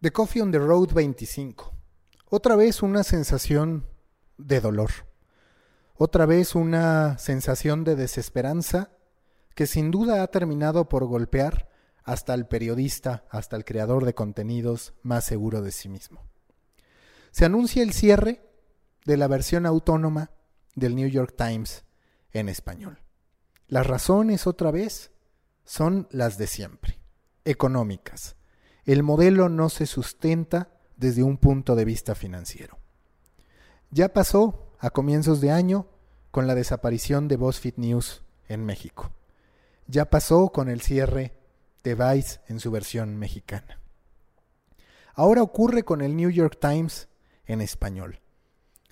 The Coffee on the Road 25. Otra vez una sensación de dolor. Otra vez una sensación de desesperanza que sin duda ha terminado por golpear hasta el periodista, hasta el creador de contenidos más seguro de sí mismo. Se anuncia el cierre de la versión autónoma del New York Times en español. Las razones, otra vez, son las de siempre, económicas el modelo no se sustenta desde un punto de vista financiero. Ya pasó a comienzos de año con la desaparición de BuzzFeed News en México. Ya pasó con el cierre de Vice en su versión mexicana. Ahora ocurre con el New York Times en español.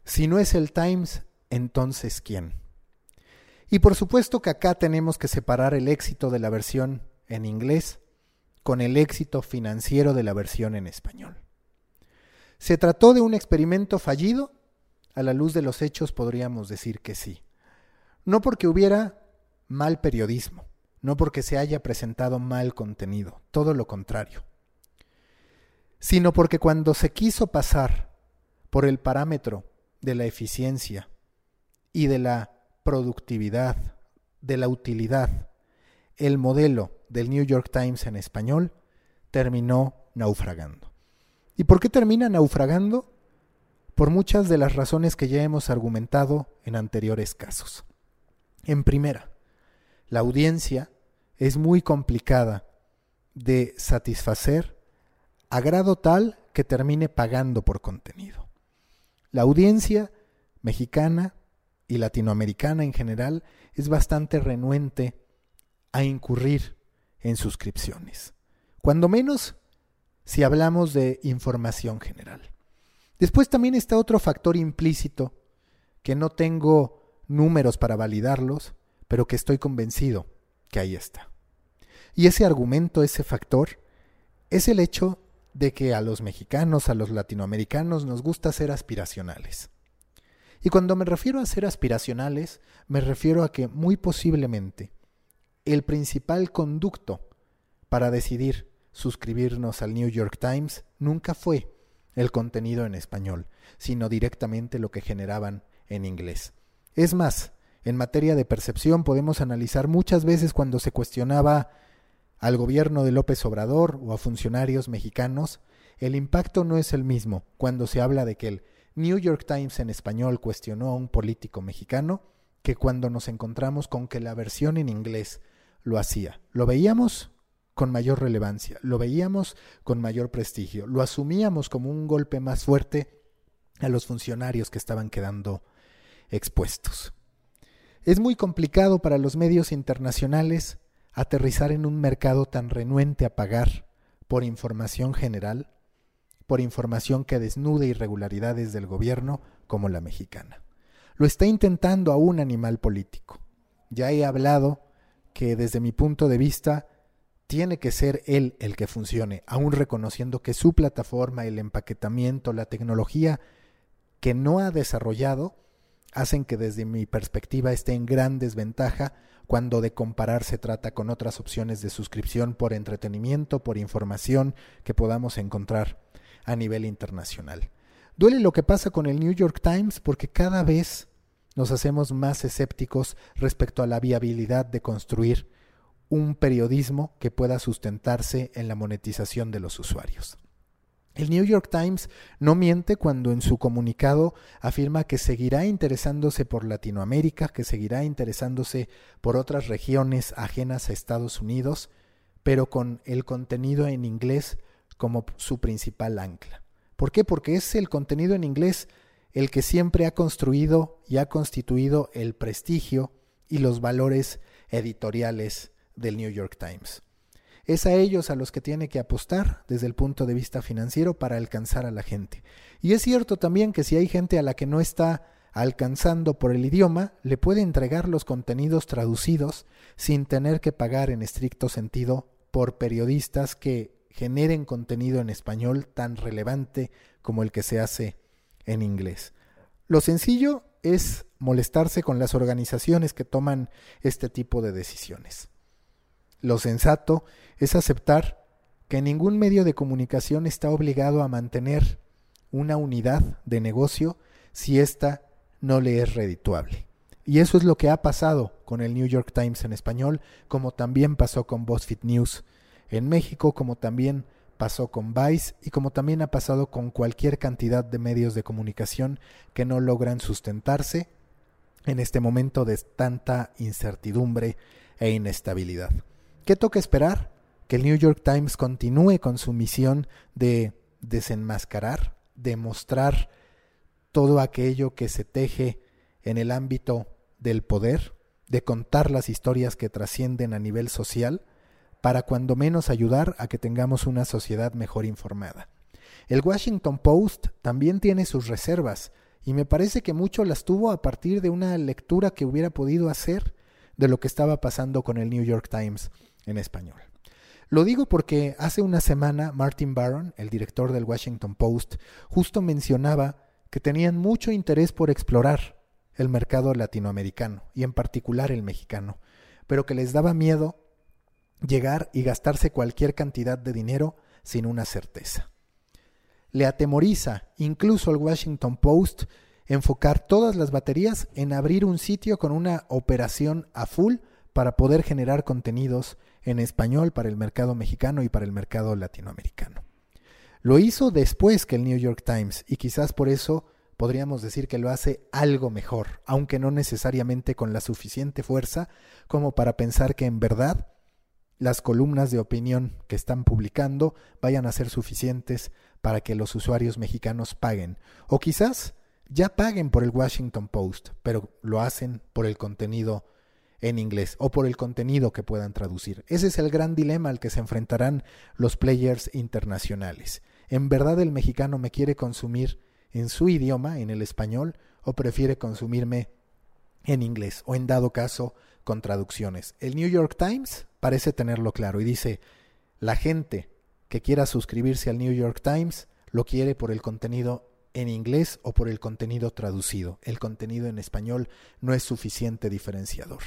Si no es el Times, entonces ¿quién? Y por supuesto que acá tenemos que separar el éxito de la versión en inglés con el éxito financiero de la versión en español. ¿Se trató de un experimento fallido? A la luz de los hechos podríamos decir que sí. No porque hubiera mal periodismo, no porque se haya presentado mal contenido, todo lo contrario, sino porque cuando se quiso pasar por el parámetro de la eficiencia y de la productividad, de la utilidad, el modelo del New York Times en español terminó naufragando. ¿Y por qué termina naufragando? Por muchas de las razones que ya hemos argumentado en anteriores casos. En primera, la audiencia es muy complicada de satisfacer a grado tal que termine pagando por contenido. La audiencia mexicana y latinoamericana en general es bastante renuente a incurrir en suscripciones. Cuando menos si hablamos de información general. Después también está otro factor implícito que no tengo números para validarlos, pero que estoy convencido que ahí está. Y ese argumento, ese factor, es el hecho de que a los mexicanos, a los latinoamericanos nos gusta ser aspiracionales. Y cuando me refiero a ser aspiracionales, me refiero a que muy posiblemente el principal conducto para decidir suscribirnos al New York Times nunca fue el contenido en español, sino directamente lo que generaban en inglés. Es más, en materia de percepción podemos analizar muchas veces cuando se cuestionaba al gobierno de López Obrador o a funcionarios mexicanos, el impacto no es el mismo cuando se habla de que el New York Times en español cuestionó a un político mexicano que cuando nos encontramos con que la versión en inglés lo hacía. Lo veíamos con mayor relevancia, lo veíamos con mayor prestigio, lo asumíamos como un golpe más fuerte a los funcionarios que estaban quedando expuestos. Es muy complicado para los medios internacionales aterrizar en un mercado tan renuente a pagar por información general, por información que desnude irregularidades del gobierno como la mexicana. Lo está intentando a un animal político. Ya he hablado que desde mi punto de vista tiene que ser él el que funcione, aún reconociendo que su plataforma, el empaquetamiento, la tecnología que no ha desarrollado, hacen que desde mi perspectiva esté en gran desventaja cuando de comparar se trata con otras opciones de suscripción por entretenimiento, por información que podamos encontrar a nivel internacional. Duele lo que pasa con el New York Times porque cada vez nos hacemos más escépticos respecto a la viabilidad de construir un periodismo que pueda sustentarse en la monetización de los usuarios. El New York Times no miente cuando en su comunicado afirma que seguirá interesándose por Latinoamérica, que seguirá interesándose por otras regiones ajenas a Estados Unidos, pero con el contenido en inglés como su principal ancla. ¿Por qué? Porque es el contenido en inglés el que siempre ha construido y ha constituido el prestigio y los valores editoriales del New York Times. Es a ellos a los que tiene que apostar desde el punto de vista financiero para alcanzar a la gente. Y es cierto también que si hay gente a la que no está alcanzando por el idioma, le puede entregar los contenidos traducidos sin tener que pagar en estricto sentido por periodistas que generen contenido en español tan relevante como el que se hace en inglés. Lo sencillo es molestarse con las organizaciones que toman este tipo de decisiones. Lo sensato es aceptar que ningún medio de comunicación está obligado a mantener una unidad de negocio si ésta no le es redituable. Y eso es lo que ha pasado con el New York Times en español, como también pasó con BuzzFeed News en México, como también pasó con Vice y como también ha pasado con cualquier cantidad de medios de comunicación que no logran sustentarse en este momento de tanta incertidumbre e inestabilidad. ¿Qué toca esperar? Que el New York Times continúe con su misión de desenmascarar, de mostrar todo aquello que se teje en el ámbito del poder, de contar las historias que trascienden a nivel social, para cuando menos ayudar a que tengamos una sociedad mejor informada. El Washington Post también tiene sus reservas, y me parece que mucho las tuvo a partir de una lectura que hubiera podido hacer de lo que estaba pasando con el New York Times en español. Lo digo porque hace una semana Martin Barron, el director del Washington Post, justo mencionaba que tenían mucho interés por explorar el mercado latinoamericano y en particular el mexicano, pero que les daba miedo llegar y gastarse cualquier cantidad de dinero sin una certeza. Le atemoriza incluso al Washington Post enfocar todas las baterías en abrir un sitio con una operación a full para poder generar contenidos en español para el mercado mexicano y para el mercado latinoamericano. Lo hizo después que el New York Times y quizás por eso podríamos decir que lo hace algo mejor, aunque no necesariamente con la suficiente fuerza como para pensar que en verdad las columnas de opinión que están publicando vayan a ser suficientes para que los usuarios mexicanos paguen. O quizás ya paguen por el Washington Post, pero lo hacen por el contenido en inglés o por el contenido que puedan traducir. Ese es el gran dilema al que se enfrentarán los players internacionales. ¿En verdad el mexicano me quiere consumir en su idioma, en el español, o prefiere consumirme en inglés o en dado caso con traducciones. El New York Times parece tenerlo claro y dice, la gente que quiera suscribirse al New York Times lo quiere por el contenido en inglés o por el contenido traducido. El contenido en español no es suficiente diferenciador.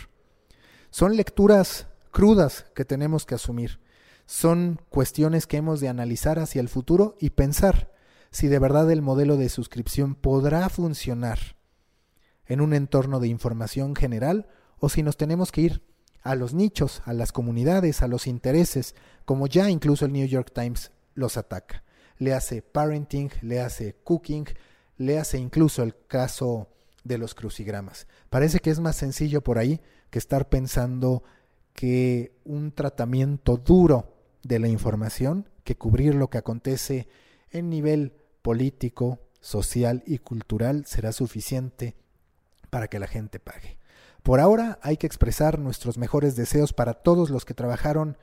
Son lecturas crudas que tenemos que asumir. Son cuestiones que hemos de analizar hacia el futuro y pensar si de verdad el modelo de suscripción podrá funcionar en un entorno de información general o si nos tenemos que ir a los nichos, a las comunidades, a los intereses, como ya incluso el New York Times los ataca. Le hace parenting, le hace cooking, le hace incluso el caso de los crucigramas. Parece que es más sencillo por ahí que estar pensando que un tratamiento duro de la información, que cubrir lo que acontece en nivel político, social y cultural será suficiente para que la gente pague. Por ahora hay que expresar nuestros mejores deseos para todos los que trabajaron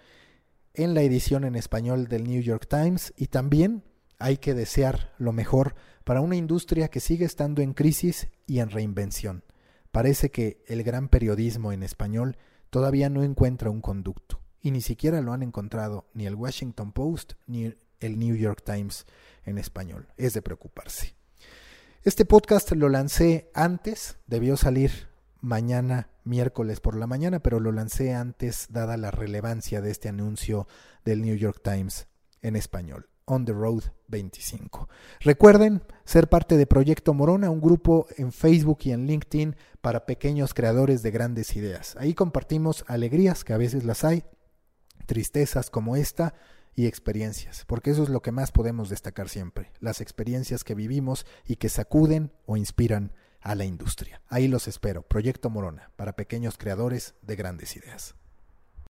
en la edición en español del New York Times y también hay que desear lo mejor para una industria que sigue estando en crisis y en reinvención. Parece que el gran periodismo en español todavía no encuentra un conducto y ni siquiera lo han encontrado ni el Washington Post ni el New York Times en español. Es de preocuparse. Este podcast lo lancé antes, debió salir mañana miércoles por la mañana, pero lo lancé antes dada la relevancia de este anuncio del New York Times en español. On the Road 25. Recuerden ser parte de Proyecto Morona, un grupo en Facebook y en LinkedIn para pequeños creadores de grandes ideas. Ahí compartimos alegrías, que a veces las hay, tristezas como esta, y experiencias, porque eso es lo que más podemos destacar siempre, las experiencias que vivimos y que sacuden o inspiran a la industria. Ahí los espero, Proyecto Morona, para pequeños creadores de grandes ideas.